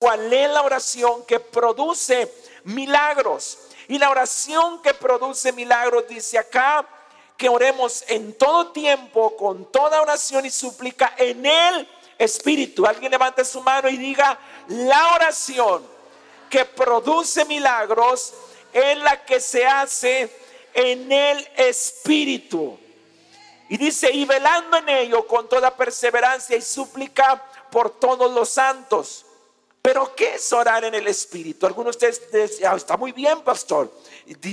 cuál es la oración que produce milagros. Y la oración que produce milagros dice acá que oremos en todo tiempo, con toda oración y súplica en el Espíritu. Alguien levante su mano y diga, la oración que produce milagros es la que se hace en el Espíritu. Y dice, y velando en ello con toda perseverancia y súplica por todos los santos. Pero ¿qué es orar en el Espíritu? Algunos de ustedes dicen, ah, está muy bien, pastor.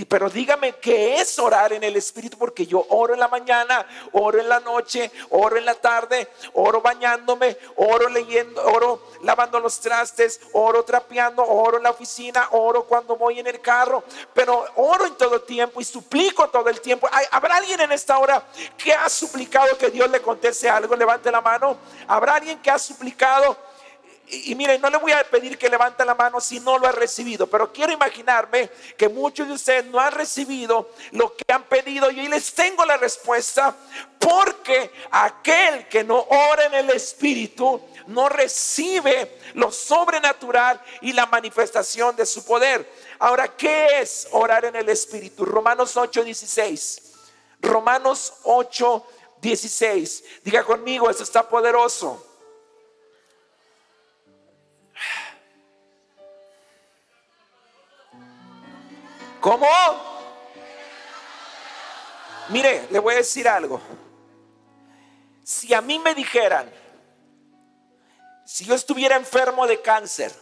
Pero dígame qué es orar en el Espíritu, porque yo oro en la mañana, oro en la noche, oro en la tarde, oro bañándome, oro leyendo, oro lavando los trastes, oro trapeando, oro en la oficina, oro cuando voy en el carro, pero oro en todo tiempo y suplico todo el tiempo. ¿Habrá alguien en esta hora que ha suplicado que Dios le conteste algo? Levante la mano. ¿Habrá alguien que ha suplicado? Y, miren, no le voy a pedir que levante la mano si no lo ha recibido, pero quiero imaginarme que muchos de ustedes no han recibido lo que han pedido y les tengo la respuesta, porque aquel que no ora en el Espíritu no recibe lo sobrenatural y la manifestación de su poder. Ahora, ¿qué es orar en el Espíritu? Romanos 8, 16. Romanos 8, 16. Diga conmigo, eso está poderoso. ¿Cómo? Mire, le voy a decir algo. Si a mí me dijeran, si yo estuviera enfermo de cáncer,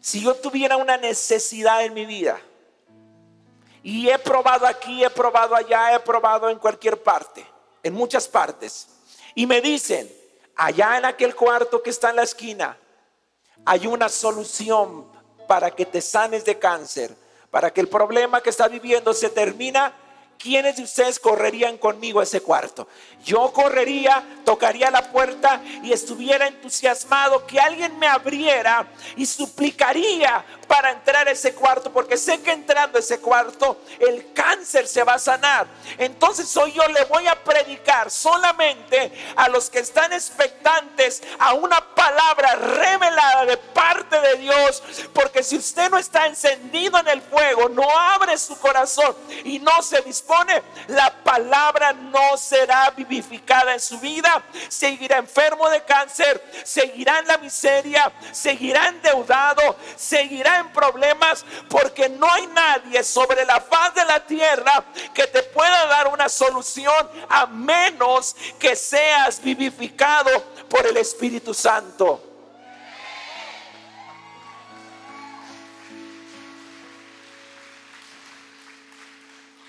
si yo tuviera una necesidad en mi vida, y he probado aquí, he probado allá, he probado en cualquier parte, en muchas partes, y me dicen, allá en aquel cuarto que está en la esquina, hay una solución para que te sanes de cáncer para que el problema que está viviendo se termina, ¿quiénes de ustedes correrían conmigo a ese cuarto? Yo correría, tocaría la puerta y estuviera entusiasmado que alguien me abriera y suplicaría para entrar a ese cuarto, porque sé que entrando a ese cuarto el cáncer se va a sanar. Entonces hoy yo le voy a predicar solamente a los que están expectantes a una palabra revelada de parte de Dios, porque si usted no está encendido en el fuego, no abre su corazón y no se dispone, la palabra no será vivificada en su vida, seguirá enfermo de cáncer, seguirá en la miseria, seguirá endeudado, seguirá problemas porque no hay nadie sobre la faz de la tierra que te pueda dar una solución a menos que seas vivificado por el Espíritu Santo.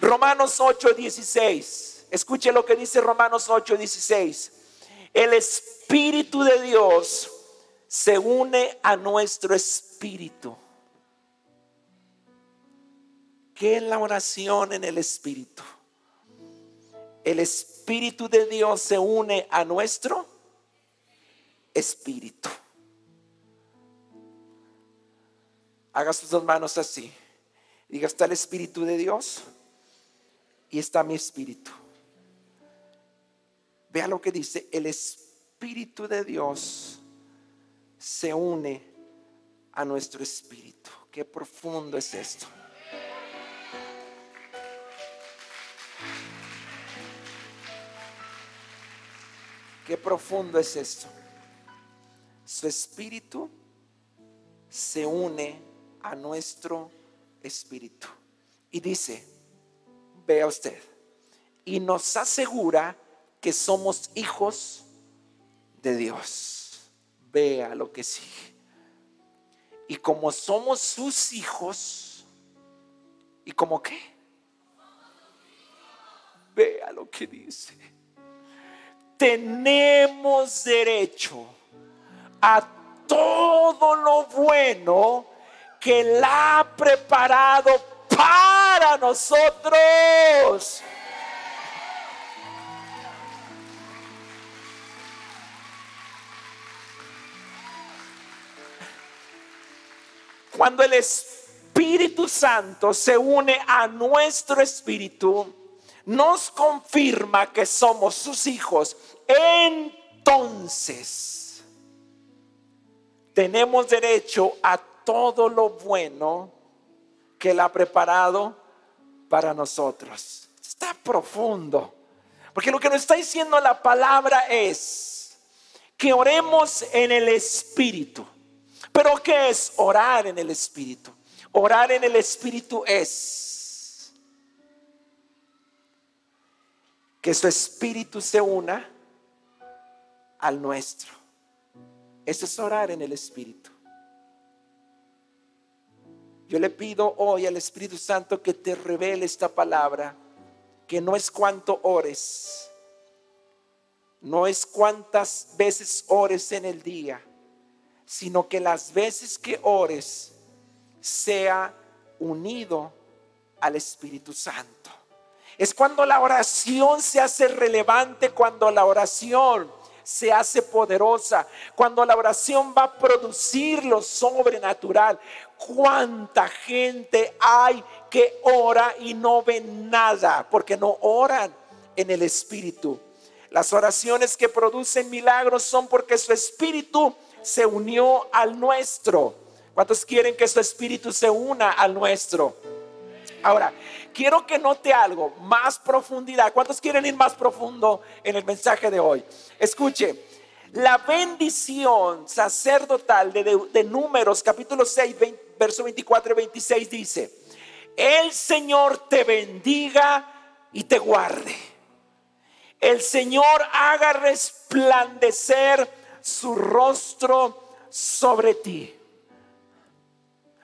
Romanos 8:16. Escuche lo que dice Romanos 8:16. El Espíritu de Dios se une a nuestro espíritu. ¿Qué es la oración en el Espíritu? El Espíritu de Dios se une a nuestro Espíritu. Haga sus dos manos así. Diga, está el Espíritu de Dios y está mi Espíritu. Vea lo que dice, el Espíritu de Dios se une a nuestro Espíritu. Qué profundo es esto. Qué profundo es esto. Su espíritu se une a nuestro espíritu. Y dice, vea usted, y nos asegura que somos hijos de Dios. Vea lo que sigue. Y como somos sus hijos, ¿y como qué? Vea lo que dice tenemos derecho a todo lo bueno que Él ha preparado para nosotros. Cuando el Espíritu Santo se une a nuestro espíritu, nos confirma que somos sus hijos, entonces tenemos derecho a todo lo bueno que Él ha preparado para nosotros. Está profundo. Porque lo que nos está diciendo la palabra es que oremos en el Espíritu. Pero ¿qué es orar en el Espíritu? Orar en el Espíritu es que su Espíritu se una al nuestro. Eso es orar en el Espíritu. Yo le pido hoy al Espíritu Santo que te revele esta palabra, que no es cuánto ores, no es cuántas veces ores en el día, sino que las veces que ores sea unido al Espíritu Santo. Es cuando la oración se hace relevante, cuando la oración se hace poderosa, cuando la oración va a producir lo sobrenatural. ¿Cuánta gente hay que ora y no ve nada? Porque no oran en el Espíritu. Las oraciones que producen milagros son porque su Espíritu se unió al nuestro. ¿Cuántos quieren que su Espíritu se una al nuestro? Ahora, quiero que note algo, más profundidad. ¿Cuántos quieren ir más profundo en el mensaje de hoy? Escuche, la bendición sacerdotal de, Números capítulo 6, verso 24 y 26 dice, el Señor te bendiga y te guarde. El Señor haga resplandecer su rostro sobre ti.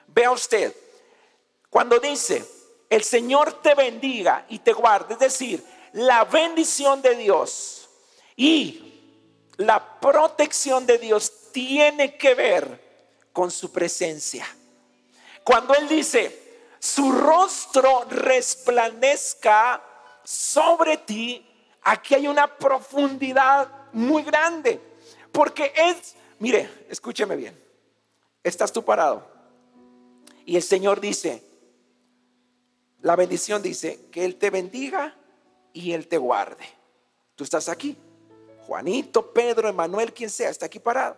Vea usted, cuando dice, el Señor te bendiga y te guarde. Es decir, la bendición de Dios y la protección de Dios tiene que ver con su presencia. Cuando Él dice, su rostro resplandezca sobre ti, aquí hay una profundidad muy grande. Porque es, mire, escúcheme bien, estás tú parado y el Señor dice, la bendición dice que Él te bendiga y Él te guarde. Tú estás aquí. Juanito, Pedro, Emanuel, quien sea, está aquí parado.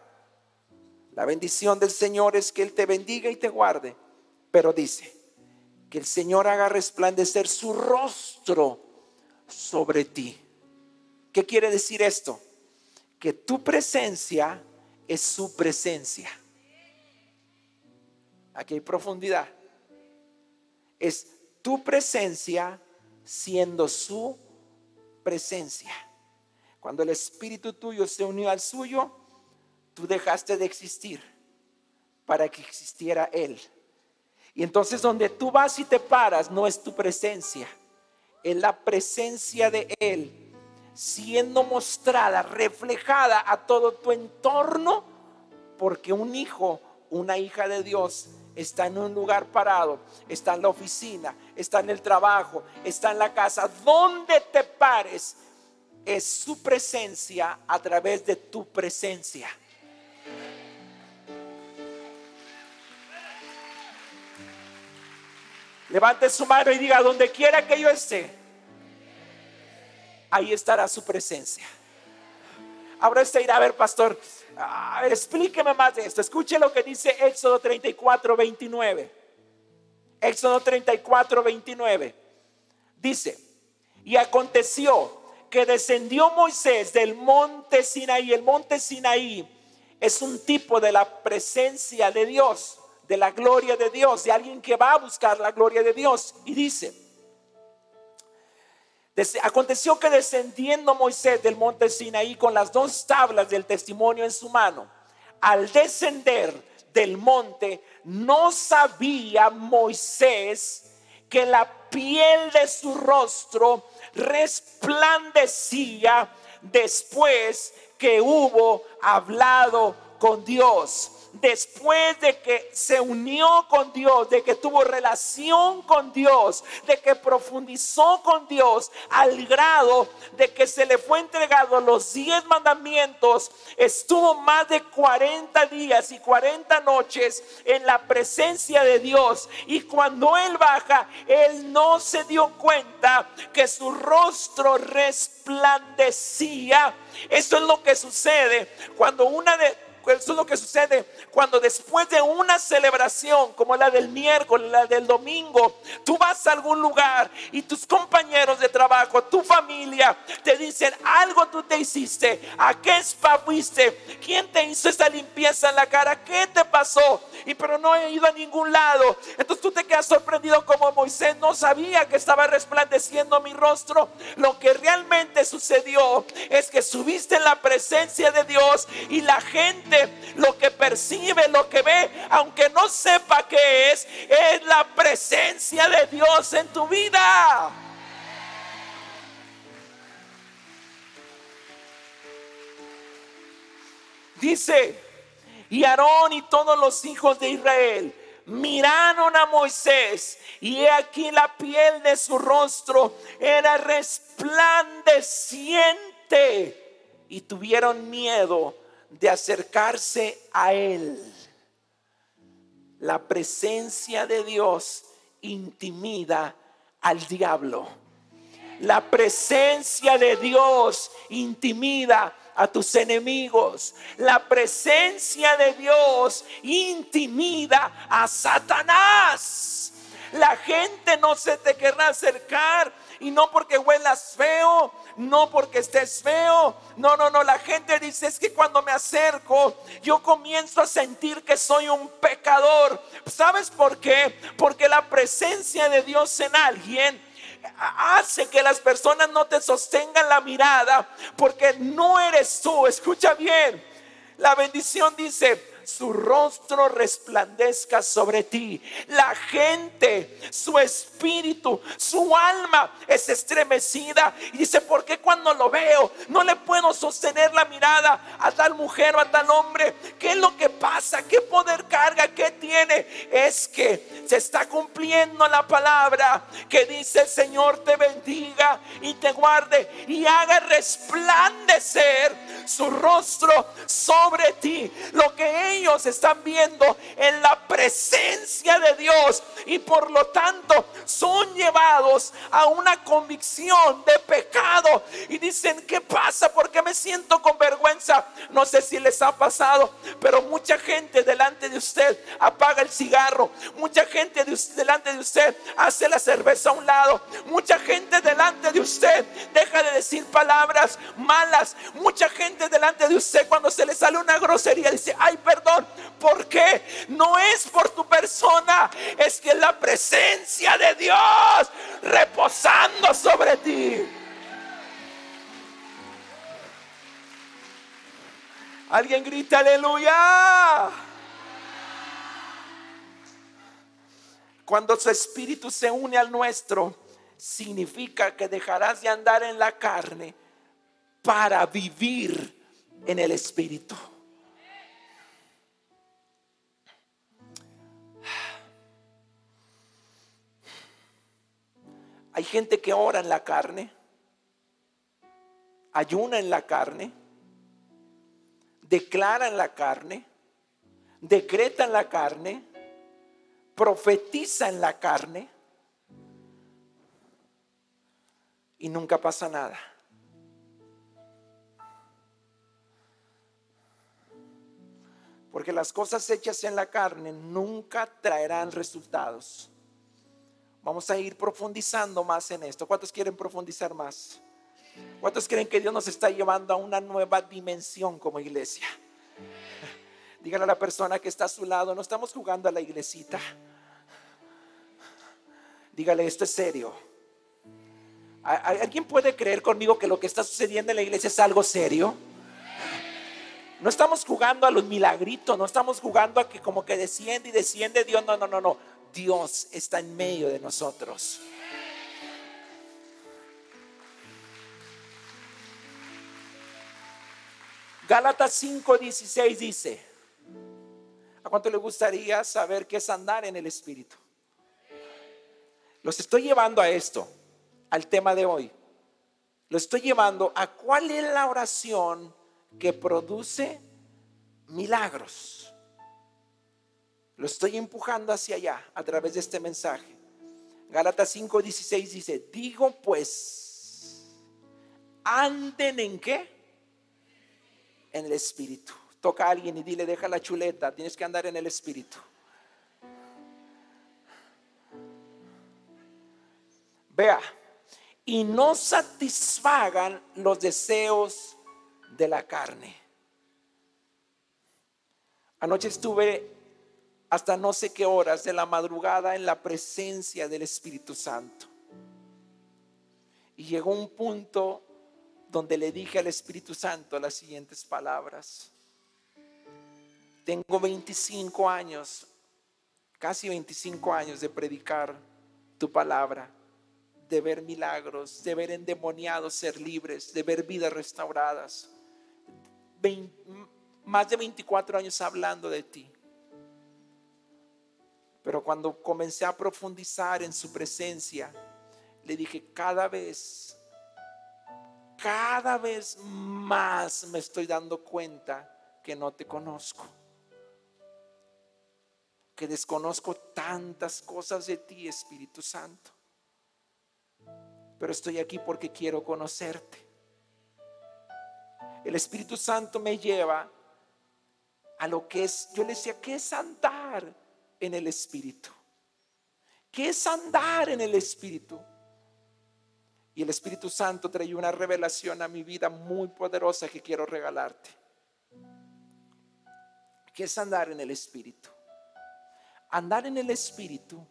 La bendición del Señor es que Él te bendiga y te guarde. Pero dice, que el Señor haga resplandecer su rostro sobre ti. ¿Qué quiere decir esto? Que tu presencia es su presencia. Aquí hay profundidad. Es tu presencia siendo su presencia. Cuando el espíritu tuyo se unió al suyo, tú dejaste de existir para que existiera Él. Y entonces donde tú vas y te paras no es tu presencia, es la presencia de Él siendo mostrada, reflejada a todo tu entorno, porque un hijo, una hija de Dios está en un lugar parado, está en la oficina, está en el trabajo, está en la casa, donde te pares, es su presencia a través de tu presencia. Levante su mano y diga, donde quiera que yo esté, ahí estará su presencia. Ahora usted irá a ver, pastor, Ah, explíqueme más de esto. Escuche lo que dice Éxodo 34, 29. Éxodo 34, 29. Dice, y aconteció que descendió Moisés del monte Sinaí. El monte Sinaí es un tipo de la presencia de Dios, de la gloria de Dios, de alguien que va a buscar la gloria de Dios. Y dice, Aconteció que descendiendo Moisés del monte Sinaí con las dos tablas del testimonio en su mano, al descender del monte, no sabía Moisés que la piel de su rostro resplandecía después que hubo hablado con Dios después de que se unió con Dios, de que tuvo relación con Dios, de que profundizó con Dios al grado de que se le fue entregado los diez mandamientos, estuvo más de 40 días y 40 noches en la presencia de Dios. Y cuando él baja, él no se dio cuenta que su rostro resplandecía. Esto es lo que sucede cuando una de eso es lo que sucede cuando después de una celebración como la del miércoles, la del domingo, tú vas a algún lugar y tus compañeros de trabajo, tu familia, te dicen algo tú te hiciste, a qué spa fuiste, quién te hizo esta limpieza en la cara, qué te pasó, y pero no he ido a ningún lado. Entonces tú te quedas sorprendido como Moisés no sabía que estaba resplandeciendo mi rostro. Lo que realmente sucedió es que subiste en la presencia de Dios y la gente lo que percibe, lo que ve, aunque no sepa qué es, es la presencia de Dios en tu vida. Dice, y Aarón y todos los hijos de Israel miraron a Moisés y he aquí la piel de su rostro era resplandeciente y tuvieron miedo de acercarse a él. La presencia de Dios intimida al diablo. La presencia de Dios intimida a tus enemigos. La presencia de Dios intimida a Satanás. La gente no se te querrá acercar y no porque huelas feo, no porque estés feo. No, no, no. La gente dice es que cuando me acerco, yo comienzo a sentir que soy un pecador. ¿Sabes por qué? Porque la presencia de Dios en alguien hace que las personas no te sostengan la mirada porque no eres tú. Escucha bien. La bendición dice, su rostro resplandezca sobre ti. La gente, su espíritu, su alma es estremecida. Y dice, ¿por qué cuando lo veo no le puedo sostener la mirada a tal mujer o a tal hombre? ¿Qué es lo que pasa? ¿Qué poder carga? ¿Qué tiene? Es que se está cumpliendo la palabra que dice, el Señor te bendiga y te guarde y haga resplandecer su rostro sobre ti. Lo que ellos están viendo en la presencia de Dios y por lo tanto son llevados a una convicción de pecado y dicen, ¿qué pasa? ¿Por qué me siento con vergüenza? No sé si les ha pasado, pero mucha gente delante de usted apaga el cigarro. Mucha gente delante de usted hace la cerveza a un lado. Mucha gente delante de usted deja de decir palabras malas. Mucha gente delante de usted cuando se le sale una grosería dice, ay, perdón. ¿Por qué? No es por tu persona, es que la presencia de Dios reposando sobre ti. Alguien grita aleluya. Cuando su espíritu se une al nuestro, significa que dejarás de andar en la carne para vivir en el espíritu. Hay gente que ora en la carne, ayuna en la carne, declara en la carne, decreta en la carne, profetiza en la carne y nunca pasa nada. Porque las cosas hechas en la carne nunca traerán resultados. Vamos a ir profundizando más en esto. ¿Cuántos quieren profundizar más? ¿Cuántos creen que Dios nos está llevando a una nueva dimensión como iglesia? Díganle a la persona que está a su lado, no estamos jugando a la iglesita. Dígale, esto es serio. ¿Alguien puede creer conmigo que lo que está sucediendo en la iglesia es algo serio? No estamos jugando a los milagritos, no estamos jugando a que como que desciende y desciende Dios. No, no, no, no. Dios está en medio de nosotros. Gálatas 5:16 dice, ¿a cuánto le gustaría saber qué es andar en el Espíritu? Los estoy llevando a esto, al tema de hoy. Lo estoy llevando a cuál es la oración que produce milagros. Lo estoy empujando hacia allá a través de este mensaje. Gálatas 5:16 dice, digo pues, anden en qué? En el Espíritu. Toca a alguien y dile, deja la chuleta, tienes que andar en el espíritu. Vea, y no satisfagan los deseos de la carne. Anoche estuve hasta no sé qué horas de la madrugada en la presencia del Espíritu Santo. Y llegó un punto donde le dije al Espíritu Santo las siguientes palabras. Tengo 25 años, casi 25 años de predicar tu palabra, de ver milagros, de ver endemoniados ser libres, de ver vidas restauradas. más de 24 años hablando de ti. Pero cuando comencé a profundizar en su presencia, le dije, cada vez, cada vez más me estoy dando cuenta que no te conozco. Que desconozco tantas cosas de ti, Espíritu Santo. Pero estoy aquí porque quiero conocerte. El Espíritu Santo me lleva a lo que es, yo le decía, ¿qué es andar? En el Espíritu. ¿Qué es andar en el Espíritu? Y el Espíritu Santo trae una revelación a mi vida muy poderosa que quiero regalarte. ¿Qué es andar en el Espíritu? Andar en el Espíritu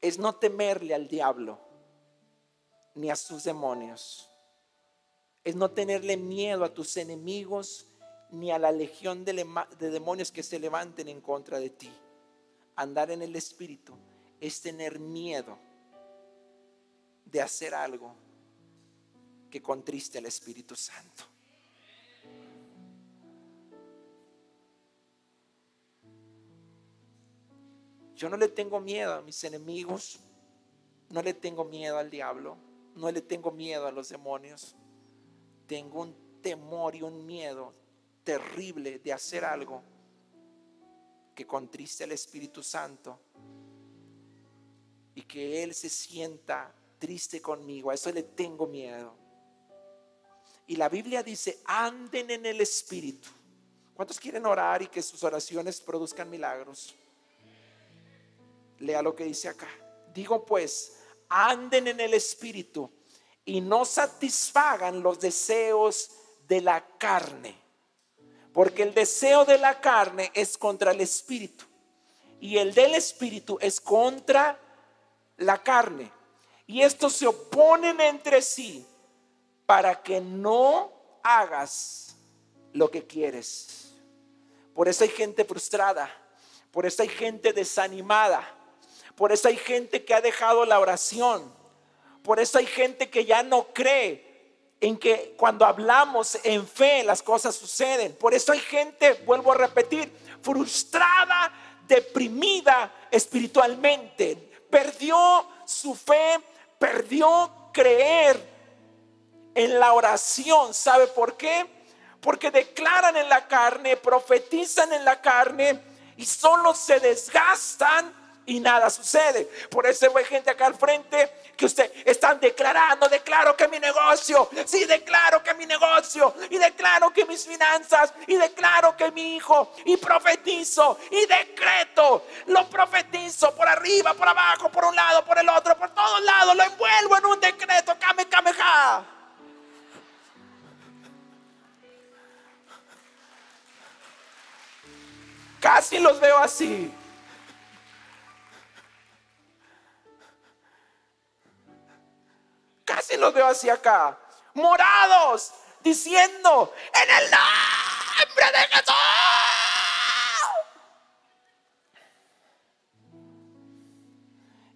es no temerle al diablo ni a sus demonios. Es no tenerle miedo a tus enemigos ni a la legión de, demonios que se levanten en contra de ti. Andar en el Espíritu es tener miedo de hacer algo que contriste al Espíritu Santo. Yo no le tengo miedo a mis enemigos, no le tengo miedo al diablo, no le tengo miedo a los demonios. Tengo un temor y un miedo terrible de hacer algo que contriste al Espíritu Santo y que Él se sienta triste conmigo. A eso le tengo miedo. Y la Biblia dice, anden en el Espíritu. ¿Cuántos quieren orar y que sus oraciones produzcan milagros? Lea lo que dice acá. Digo pues, anden en el Espíritu y no satisfagan los deseos de la carne porque el deseo de la carne es contra el espíritu y el del espíritu es contra la carne. Y estos se oponen entre sí para que no hagas lo que quieres. Por eso hay gente frustrada, por eso hay gente desanimada, por eso hay gente que ha dejado la oración, por eso hay gente que ya no cree en que cuando hablamos en fe las cosas suceden. Por eso hay gente, vuelvo a repetir, frustrada, deprimida espiritualmente. Perdió su fe, perdió creer en la oración. ¿Sabe por qué? Porque declaran en la carne, profetizan en la carne y solo se desgastan y nada sucede. Por eso hay gente acá al frente que usted están declarando, declaro que mi negocio, sí declaro que mi negocio, y declaro que mis finanzas, y declaro que mi hijo, y profetizo, y decreto, lo profetizo por arriba, por abajo, por un lado, por el otro, por todos lados, lo envuelvo en un decreto, kame, kameha. Casi los veo así. Casi los veo así acá. Morados, diciendo, en el nombre de Jesús.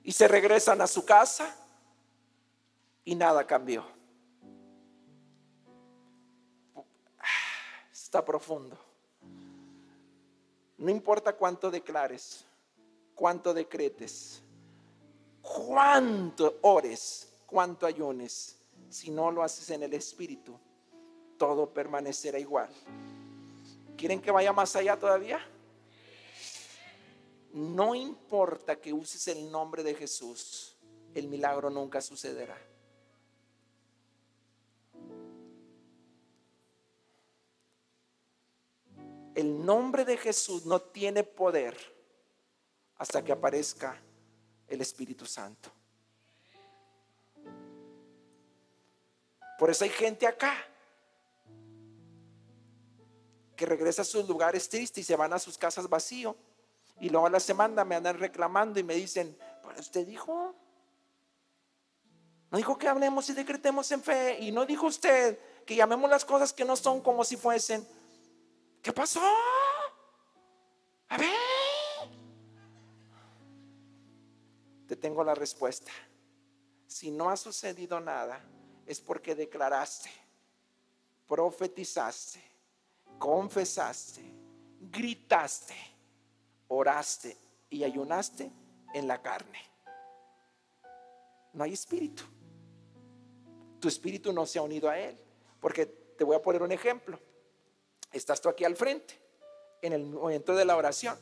Y se regresan a su casa y nada cambió. Está profundo. No importa cuánto declares, cuánto decretes, cuánto ores, cuánto ayunes, si no lo haces en el Espíritu, todo permanecerá igual. ¿Quieren que vaya más allá todavía? No importa que uses el nombre de Jesús, el milagro nunca sucederá. El nombre de Jesús no tiene poder hasta que aparezca el Espíritu Santo. Por eso hay gente acá que regresa a sus lugares tristes y se van a sus casas vacío. Y luego a la semana me andan reclamando y me dicen, pero usted dijo, no dijo que hablemos y decretemos en fe. Y no dijo usted que llamemos las cosas que no son como si fuesen. ¿Qué pasó? A ver. Te tengo la respuesta. Si no ha sucedido nada, es porque declaraste, profetizaste, confesaste, gritaste, oraste y ayunaste en la carne. No hay espíritu. Tu espíritu no se ha unido a Él. Porque te voy a poner un ejemplo. Estás tú aquí al frente, en el momento de la oración.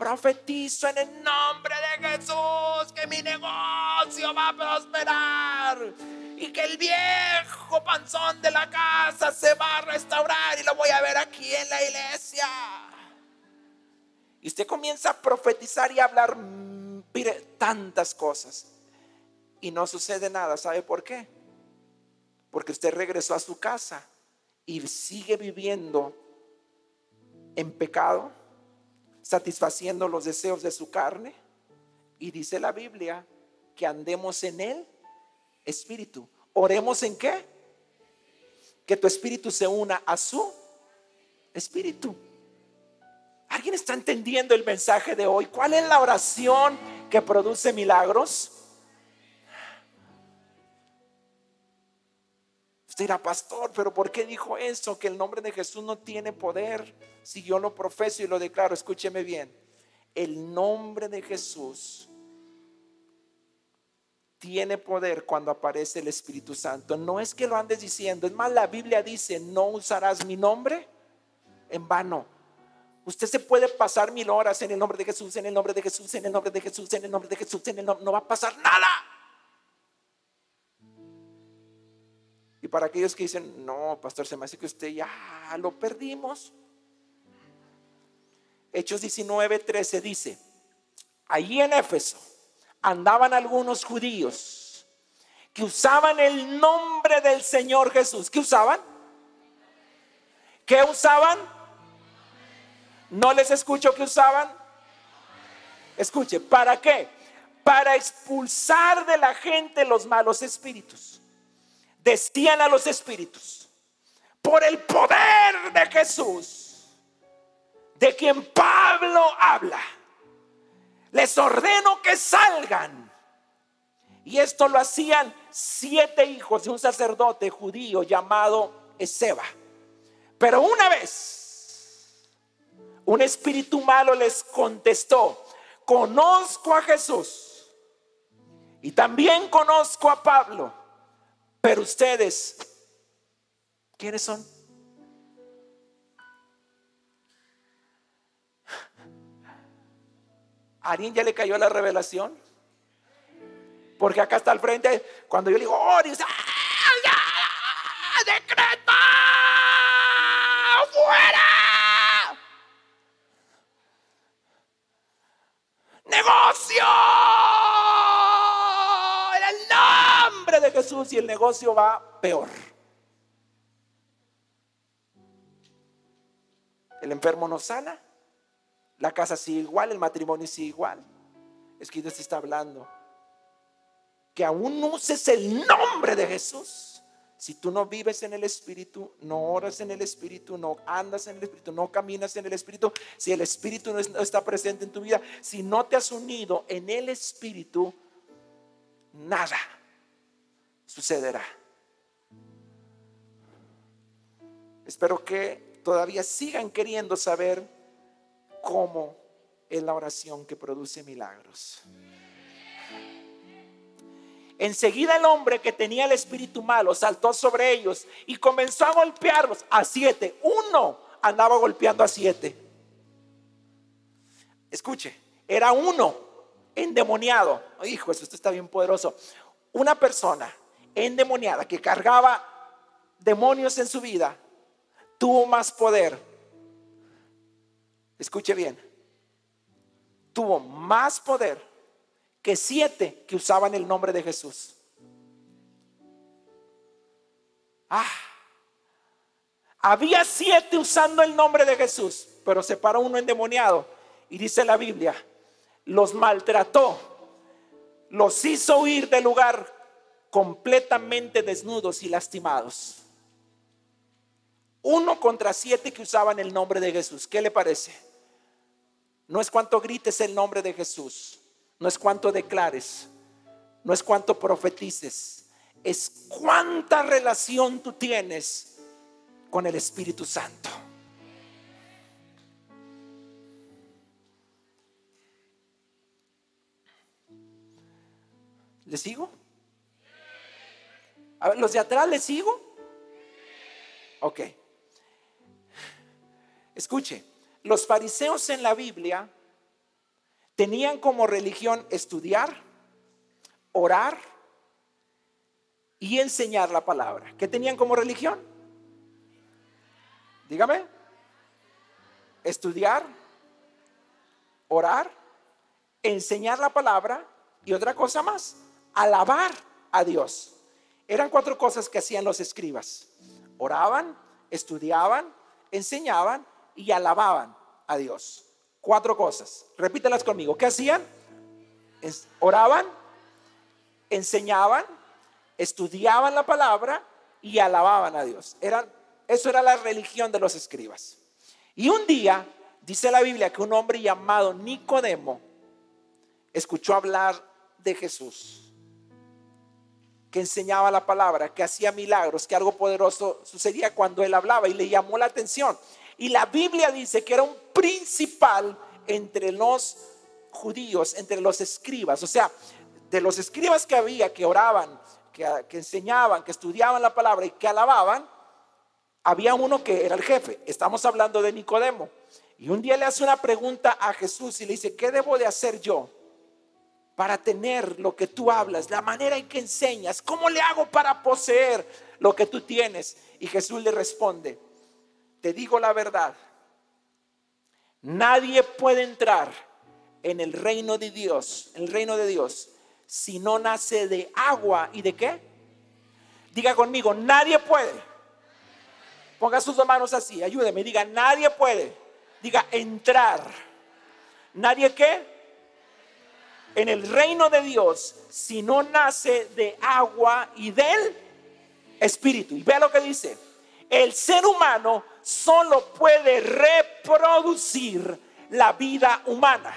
Profetizo en el nombre de Jesús que mi negocio va a prosperar y que el viejo panzón de la casa se va a restaurar y lo voy a ver aquí en la iglesia. Y usted comienza a profetizar y a hablar mire, tantas cosas y no sucede nada. ¿Sabe por qué? Porque usted regresó a su casa y sigue viviendo en pecado, satisfaciendo los deseos de su carne. Y dice la Biblia que andemos en el espíritu. ¿Oremos en qué? Que tu espíritu se una a su espíritu. ¿Alguien está entendiendo el mensaje de hoy? ¿Cuál es la oración que produce milagros? Dirá, pastor, pero ¿por qué dijo eso? Que el nombre de Jesús no tiene poder. Si yo lo profeso y lo declaro, escúcheme bien. El nombre de Jesús tiene poder cuando aparece el Espíritu Santo. No es que lo andes diciendo, es más, la Biblia dice, no usarás mi nombre en vano. Usted se puede pasar mil horas en el nombre de Jesús, en el nombre de Jesús, en el nombre de Jesús, en el nombre de Jesús, en el nombre, no va a pasar nada. Para aquellos que dicen, no, pastor, se me hace que usted ya lo perdimos. Hechos 19, 13 dice, allí en Éfeso andaban algunos judíos que usaban el nombre del Señor Jesús. ¿Qué usaban? ¿Qué usaban? No les escucho que usaban. Escuche, ¿para qué? Para expulsar de la gente los malos espíritus decían a los espíritus, por el poder de Jesús, de quien Pablo habla, les ordeno que salgan. Y esto lo hacían siete hijos de un sacerdote judío llamado Ezeba. Pero una vez, un espíritu malo les contestó, conozco a Jesús y también conozco a Pablo pero ustedes, ¿quiénes son? ¿A ya le cayó la revelación? Porque acá está al frente, cuando yo le digo, oh, ¡Ah, ¡Decreta! ¡Fuera! Jesús y el negocio va peor. El enfermo no sana, la casa sigue igual, el matrimonio sigue igual. Es que Dios está hablando que aún uses el nombre de Jesús. Si tú no vives en el Espíritu, no oras en el Espíritu, no andas en el Espíritu, no caminas en el Espíritu, si el Espíritu no está presente en tu vida, si no te has unido en el Espíritu, nada sucederá. Espero que todavía sigan queriendo saber cómo es la oración que produce milagros. Enseguida el hombre que tenía el espíritu malo saltó sobre ellos y comenzó a golpearlos a siete. Uno andaba golpeando a siete. Escuche, era uno endemoniado. Hijo, esto está bien poderoso. Una persona endemoniada que cargaba demonios en su vida tuvo más poder. Escuche bien, tuvo más poder que siete que usaban el nombre de Jesús. Ah, había siete usando el nombre de Jesús, pero se paró uno endemoniado. Y dice la Biblia, los maltrató, los hizo huir del lugar completamente desnudos y lastimados. Uno contra siete que usaban el nombre de Jesús. ¿Qué le parece? No es cuanto grites el nombre de Jesús, no es cuanto declares, no es cuanto profetices, es cuánta relación tú tienes con el Espíritu Santo. ¿Le sigo? A ver, los de atrás, ¿le sigo? Ok. Escuche, los fariseos en la Biblia tenían como religión estudiar, orar y enseñar la palabra. ¿Qué tenían como religión? Dígame. Estudiar, orar, enseñar la palabra y otra cosa más, alabar a Dios. Eran cuatro cosas que hacían los escribas. Oraban, estudiaban, enseñaban y alababan a Dios. Cuatro cosas. Repítelas conmigo. ¿Qué hacían? oraban, enseñaban, estudiaban la palabra y alababan a Dios. Eran, eso era la religión de los escribas. Y un día, dice la Biblia, que un hombre llamado Nicodemo escuchó hablar de Jesús, que enseñaba la palabra, que hacía milagros, que algo poderoso sucedía cuando él hablaba y le llamó la atención. Y la Biblia dice que era un principal entre los judíos, entre los escribas. O sea, de los escribas que había, que oraban, que, enseñaban, que estudiaban la palabra y que alababan, había uno que era el jefe. Estamos hablando de Nicodemo. Y un día le hace una pregunta a Jesús y le dice, ¿qué debo de hacer yo para tener lo que tú hablas, la manera en que enseñas? ¿Cómo le hago para poseer lo que tú tienes? Y Jesús le responde, te digo la verdad, nadie puede entrar en el reino de Dios, el reino de Dios, si no nace de agua y de qué? Diga conmigo, nadie puede. Ponga sus manos así, ayúdeme, diga, nadie puede. Diga, entrar. ¿Nadie qué? En el reino de Dios, si no nace de agua y del Espíritu. Y vea lo que dice. El ser humano solo puede reproducir la vida humana.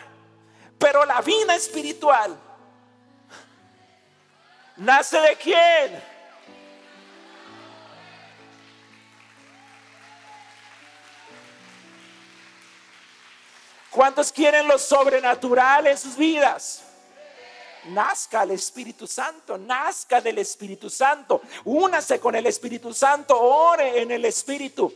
Pero la vida espiritual nace de quién? ¿Cuántos quieren lo sobrenatural en sus vidas? Nazca el Espíritu Santo, nazca del Espíritu Santo, únase con el Espíritu Santo, ore en el Espíritu.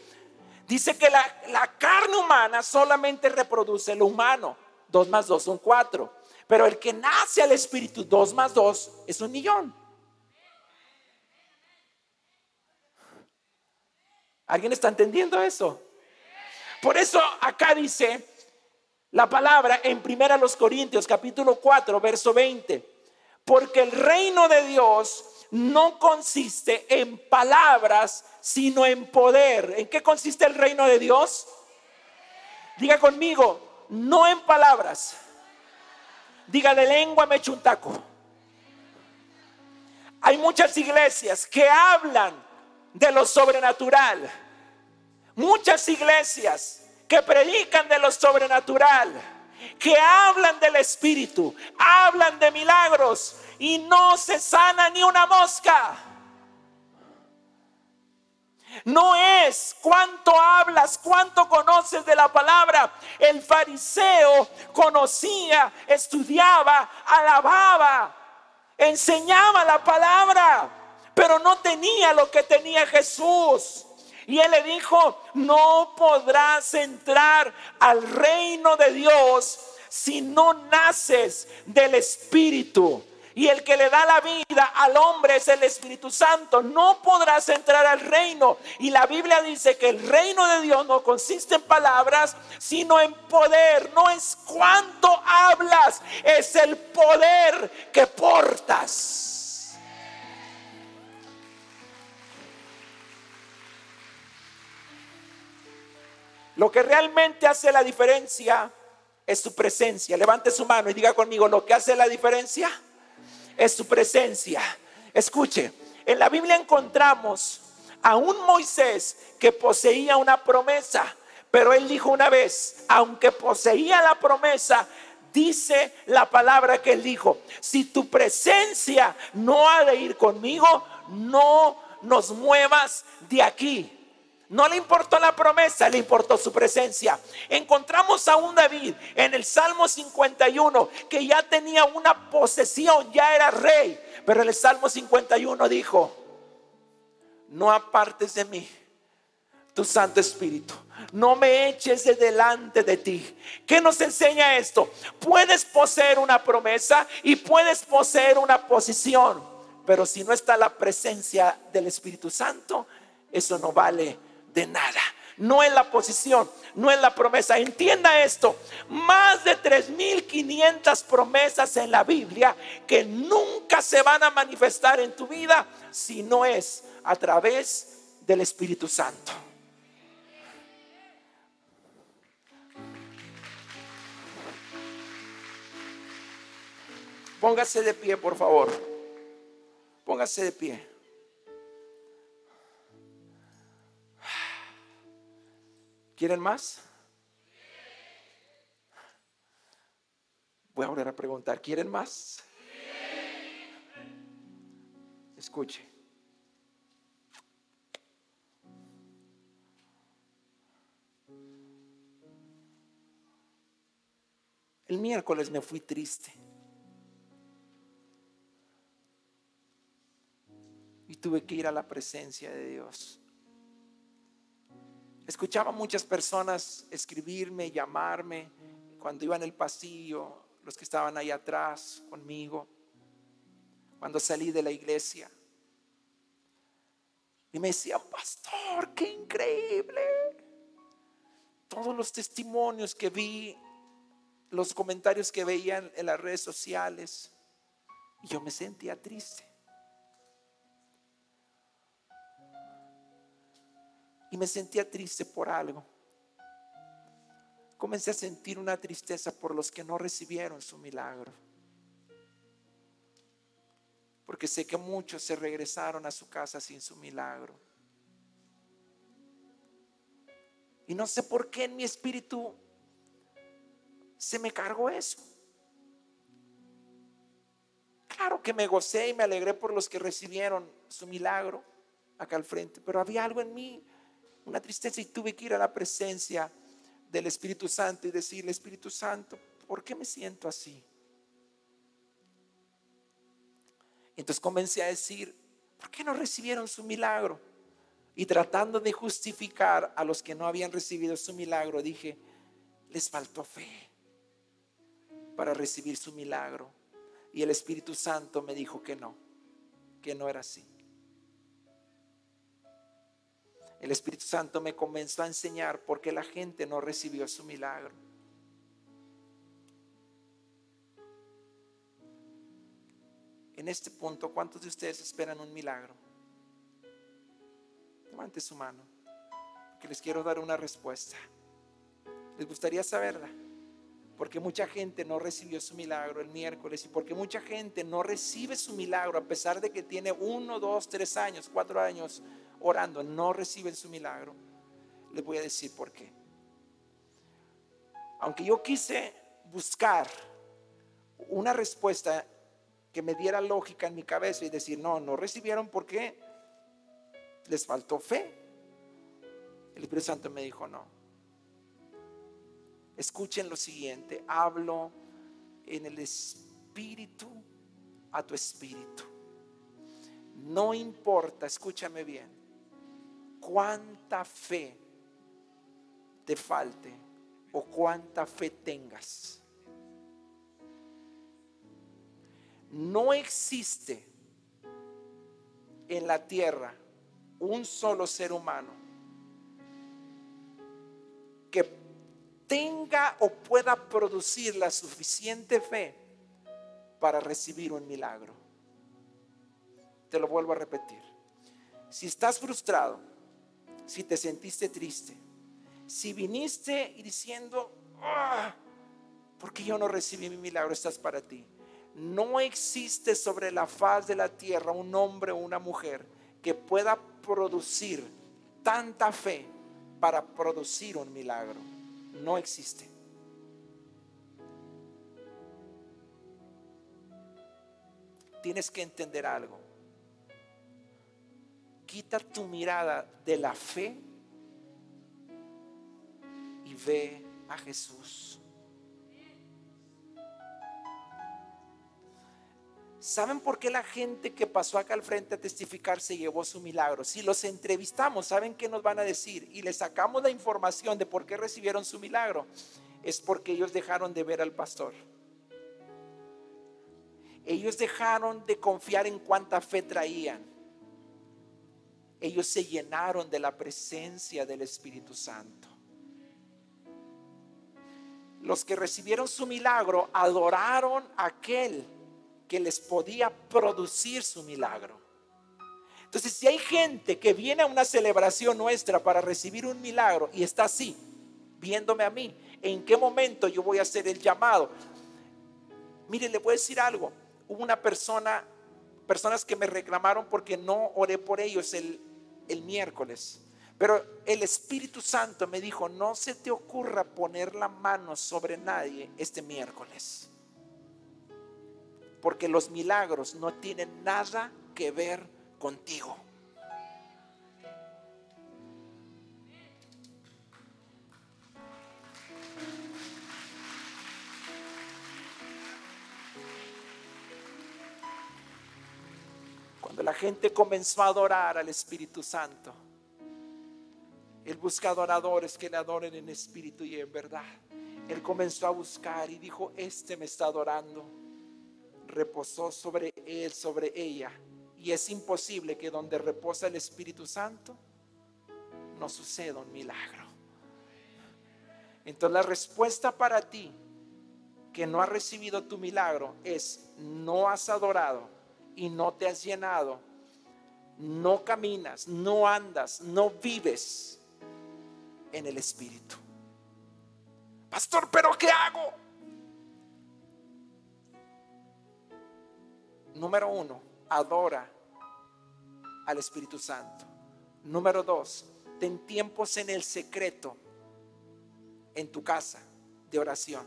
Dice que la, carne humana solamente reproduce lo humano. Dos más dos son cuatro. Pero el que nace al Espíritu, dos más dos es un millón. ¿Alguien está entendiendo eso? Por eso acá dice la palabra en primera los Corintios capítulo 4 verso 20. Porque el reino de Dios no consiste en palabras, sino en poder. ¿En qué consiste el reino de Dios? Diga conmigo, no en palabras. Diga de lengua me echo un taco. Hay muchas iglesias que hablan de lo sobrenatural. Muchas iglesias que predican de lo sobrenatural, que hablan del Espíritu, hablan de milagros, y no se sana ni una mosca. No es cuánto hablas, cuánto conoces de la palabra. El fariseo conocía, estudiaba, alababa, enseñaba la palabra, pero no tenía lo que tenía Jesús. Y él le dijo, no podrás entrar al reino de Dios si no naces del Espíritu. Y el que le da la vida al hombre es el Espíritu Santo. No podrás entrar al reino. Y la Biblia dice que el reino de Dios no consiste en palabras, sino en poder. No es cuánto hablas, es el poder que portas. Lo que realmente hace la diferencia es su presencia. Levante su mano y diga conmigo, lo que hace la diferencia es su presencia. Escuche, en la Biblia encontramos a un Moisés que poseía una promesa, pero él dijo una vez, aunque poseía la promesa, dice la palabra que él dijo, si tu presencia no ha de ir conmigo, no nos muevas de aquí. No le importó la promesa, le importó su presencia. Encontramos a un David en el Salmo 51 que ya tenía una posesión, ya era rey. Pero en el Salmo 51 dijo, no apartes de mí tu Santo Espíritu. No me eches de delante de ti. ¿Qué nos enseña esto? Puedes poseer una promesa y puedes poseer una posición. Pero si no está la presencia del Espíritu Santo, eso no vale de nada. No es la posición, no es la promesa. Entienda esto, más de 3.500 promesas en la Biblia que nunca se van a manifestar en tu vida si no es a través del Espíritu Santo. Póngase de pie, por favor. Póngase de pie. ¿Quieren más? Voy a volver a preguntar, ¿quieren más? Escuche. El miércoles me fui triste. Y tuve que ir a la presencia de Dios. Escuchaba muchas personas escribirme, llamarme cuando iba en el pasillo, los que estaban ahí atrás conmigo, cuando salí de la iglesia. Y me decían, pastor, qué increíble. Todos los testimonios que vi, los comentarios que veían en las redes sociales, y yo me sentía triste. Y me sentía triste por algo. Comencé a sentir una tristeza por los que no recibieron su milagro. Porque sé que muchos se regresaron a su casa sin su milagro. Y no sé por qué en mi espíritu se me cargó eso. Claro que me gocé y me alegré por los que recibieron su milagro acá al frente, pero había algo en mí una tristeza y tuve que ir a la presencia del Espíritu Santo y decirle, Espíritu Santo, ¿por qué me siento así? Entonces comencé a decir, ¿por qué no recibieron su milagro? Y tratando de justificar a los que no habían recibido su milagro, dije, les faltó fe para recibir su milagro. Y el Espíritu Santo me dijo que no, que no era así. El Espíritu Santo me comenzó a enseñar por qué la gente no recibió su milagro. En este punto, ¿cuántos de ustedes esperan un milagro? Levante su mano, que les quiero dar una respuesta. ¿Les gustaría saberla? Porque mucha gente no recibió su milagro el miércoles y porque mucha gente no recibe su milagro a pesar de que tiene uno, dos, tres años, cuatro años orando no reciben su milagro, les voy a decir por qué. Aunque yo quise buscar una respuesta que me diera lógica en mi cabeza y decir, no, no recibieron porque les faltó fe. El Espíritu Santo me dijo, no. Escuchen lo siguiente, hablo en el espíritu a tu espíritu. No importa, escúchame bien, cuánta fe te falte o cuánta fe tengas. No existe en la tierra un solo ser humano que tenga o pueda producir la suficiente fe para recibir un milagro. Te lo vuelvo a repetir. Si estás frustrado, si te sentiste triste, si viniste y diciendo, ah, porque yo no recibí mi milagro, estás para ti. No existe sobre la faz de la tierra un hombre o una mujer que pueda producir tanta fe para producir un milagro. No existe. Tienes que entender algo. Quita tu mirada de la fe y ve a Jesús. ¿Saben por qué la gente que pasó acá al frente a testificar se llevó su milagro? Si los entrevistamos, ¿saben qué nos van a decir? Y les sacamos la información de por qué recibieron su milagro. Es porque ellos dejaron de ver al pastor. Ellos dejaron de confiar en cuánta fe traían. Ellos se llenaron de la presencia del Espíritu Santo. Los que recibieron su milagro adoraron a aquel que les podía producir su milagro. Entonces, si hay gente que viene a una celebración nuestra para recibir un milagro y está así, viéndome a mí, ¿en qué momento yo voy a hacer el llamado? Mire, le voy a decir algo. Hubo una persona, personas que me reclamaron porque no oré por ellos el, el miércoles. Pero el Espíritu Santo me dijo, no se te ocurra poner la mano sobre nadie este miércoles porque los milagros no tienen nada que ver contigo. La gente comenzó a adorar al Espíritu Santo, Él busca adoradores que le adoren en espíritu y en verdad. Él comenzó a buscar y dijo, este me está adorando reposó sobre él, sobre ella. Y es imposible que donde reposa el Espíritu Santo no suceda un milagro. Entonces la respuesta para ti que no has recibido tu milagro es no has adorado y no te has llenado, no caminas, no andas, no vives en el Espíritu. Pastor, pero ¿qué hago? Número uno, adora al Espíritu Santo. Número dos, ten tiempos en el secreto, en tu casa, de oración.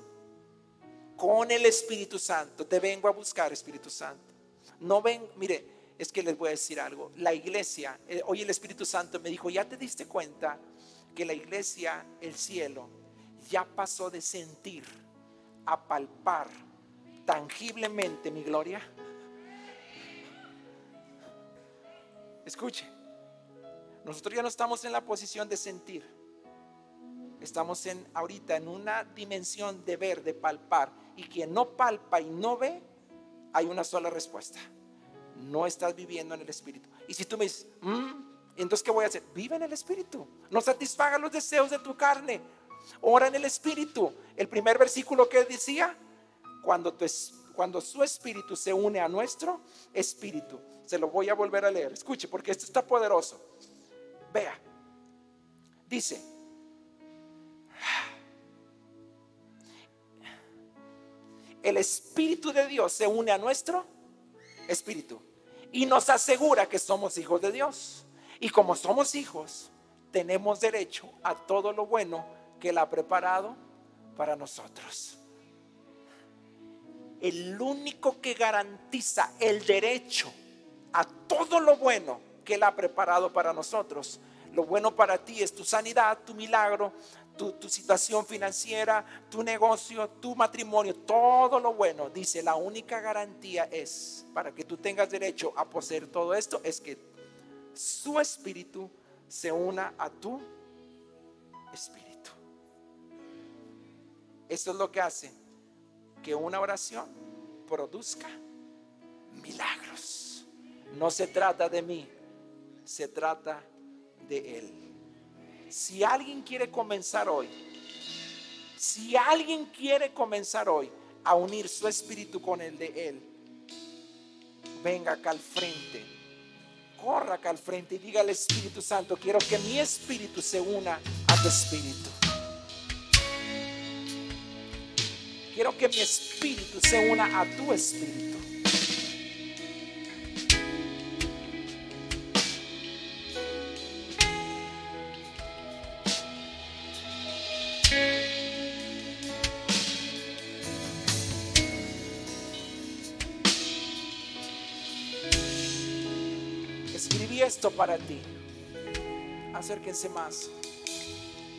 Con el Espíritu Santo. Te vengo a buscar, Espíritu Santo. No ven, mire, es que les voy a decir algo. La iglesia, eh, hoy el Espíritu Santo me dijo, ¿ya te diste cuenta que la iglesia, el cielo, ya pasó de sentir a palpar tangiblemente mi gloria? Escuche, nosotros ya no estamos en la posición de sentir. Estamos en ahorita en una dimensión de ver, de palpar. Y quien no palpa y no ve, hay una sola respuesta. No estás viviendo en el Espíritu. Y si tú me dices, mm, entonces ¿qué voy a hacer? Vive en el Espíritu. No satisfaga los deseos de tu carne. Ora en el Espíritu. El primer versículo que decía, cuando, tu, cuando su Espíritu se une a nuestro Espíritu se lo voy a volver a leer. Escuche, porque esto está poderoso. Vea. Dice, el Espíritu de Dios se une a nuestro Espíritu y nos asegura que somos hijos de Dios. Y como somos hijos, tenemos derecho a todo lo bueno que Él ha preparado para nosotros. El único que garantiza el derecho a todo lo bueno que Él ha preparado para nosotros. Lo bueno para ti es tu sanidad, tu milagro, tu, situación financiera, tu negocio, tu matrimonio, todo lo bueno. Dice, la única garantía es, para que tú tengas derecho a poseer todo esto, es que su espíritu se una a tu espíritu. Eso es lo que hace que una oración produzca milagros. No se trata de mí, se trata de Él. Si alguien quiere comenzar hoy, si alguien quiere comenzar hoy a unir su espíritu con el de Él, venga acá al frente, corra acá al frente y diga al Espíritu Santo, quiero que mi espíritu se una a tu espíritu. Quiero que mi espíritu se una a tu espíritu. Esto para ti. Acérquense más.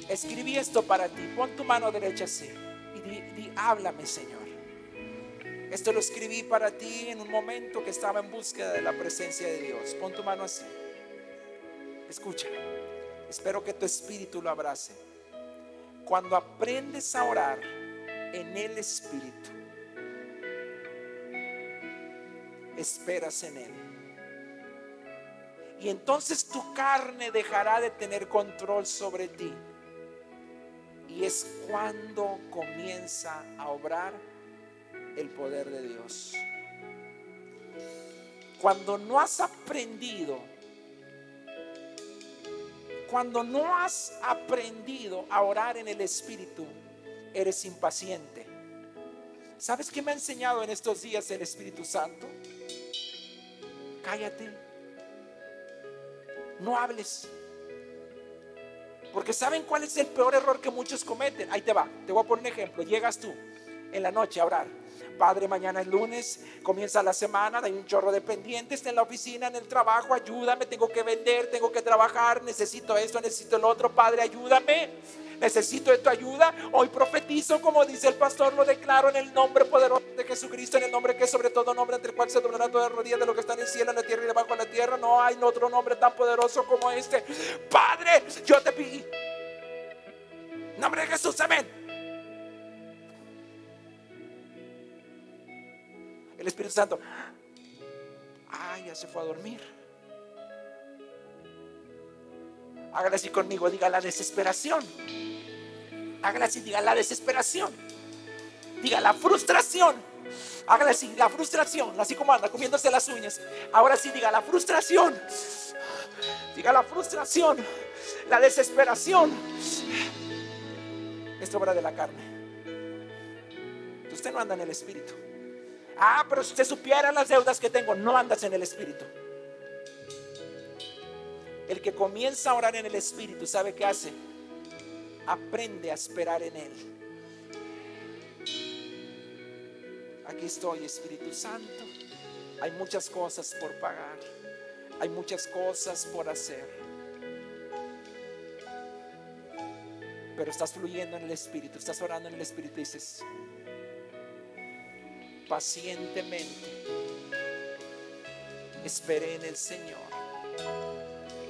Escribí esto para ti. Pon tu mano derecha así háblame Señor. Esto lo escribí para ti en un momento que estaba en búsqueda de la presencia de Dios. Pon tu mano así. Escucha, espero que tu espíritu lo abrace. Cuando aprendes a orar en el espíritu, esperas en él. Y entonces tu carne dejará de tener control sobre ti y es cuando comienza a obrar el poder de Dios. Cuando no has aprendido, cuando no has aprendido a orar en el Espíritu, eres impaciente. ¿Sabes qué me ha enseñado en estos días el Espíritu Santo? Cállate. No hables. Porque ¿saben cuál es el peor error que muchos cometen? Ahí te va, te voy a poner un ejemplo. Llegas tú en la noche a orar. Padre, mañana es lunes, comienza la semana, hay un chorro de pendientes en la oficina, en el trabajo, ayúdame, tengo que vender, tengo que trabajar, necesito esto, necesito el otro, Padre, ayúdame necesito de tu ayuda. Hoy profetizo, como dice el pastor, lo declaro en el nombre poderoso de Jesucristo, en el nombre que es sobre todo nombre, entre el cual se doblará toda rodilla de lo que está en el cielo, en la tierra y debajo de la tierra. No hay otro nombre tan poderoso como este. Padre, yo te pido. Nombre de Jesús, amén. El Espíritu Santo, ay, ya se fue a dormir. Hágale así conmigo, diga la desesperación. Hágale así, diga la desesperación. Diga la frustración. Hágale así, la frustración. Así como anda comiéndose las uñas. Ahora sí, diga la frustración. Diga la frustración. La desesperación. Es obra de la carne. Usted no anda en el espíritu. Ah, pero si usted supiera las deudas que tengo, no andas en el espíritu. El que comienza a orar en el espíritu, ¿sabe qué hace? Aprende a esperar en Él. Aquí estoy, Espíritu Santo. Hay muchas cosas por pagar. Hay muchas cosas por hacer. Pero estás fluyendo en el Espíritu, estás orando en el Espíritu dices, pacientemente, esperé en el Señor.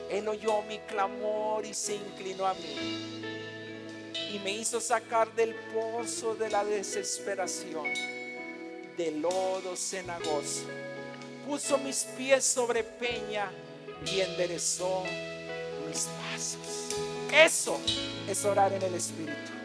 Él oyó mi clamor y se inclinó a mí y me hizo sacar del pozo de la desesperación, del lodo cenagoso. Puso mis pies sobre peña y enderezó mis pasos. Eso es orar en el Espíritu.